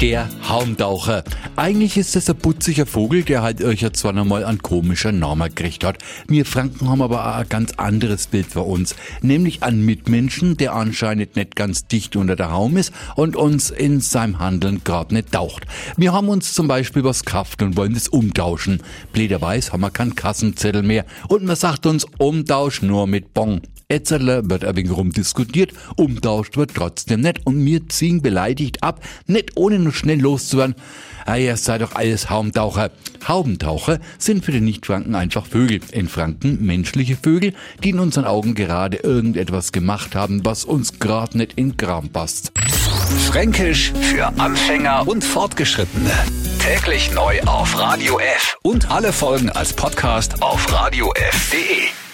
der Haumtaucher. Eigentlich ist das ein putziger Vogel, der halt euch ja zwar nochmal an komischer Namen gekriegt hat. Wir Franken haben aber auch ein ganz anderes Bild für uns. Nämlich einen Mitmenschen, der anscheinend nicht ganz dicht unter der Haum ist und uns in seinem Handeln gerade nicht taucht. Wir haben uns zum Beispiel was gekauft und wollen das umtauschen. Blederweis haben wir keinen Kassenzettel mehr und man sagt uns Umtausch nur mit Bon. Etzerler wird ein wenig rumdiskutiert, umtauscht wird trotzdem nicht und wir ziehen beleidigt ab, nicht ohne nur schnell loszuwerden. Ah ja, sei doch alles Haumtaucher. Haubentaucher sind für den Nichtfranken einfach Vögel. In Franken menschliche Vögel, die in unseren Augen gerade irgendetwas gemacht haben, was uns gerade nicht in Kram passt. Fränkisch für Anfänger und Fortgeschrittene. Täglich neu auf Radio F und alle Folgen als Podcast auf radiof.de.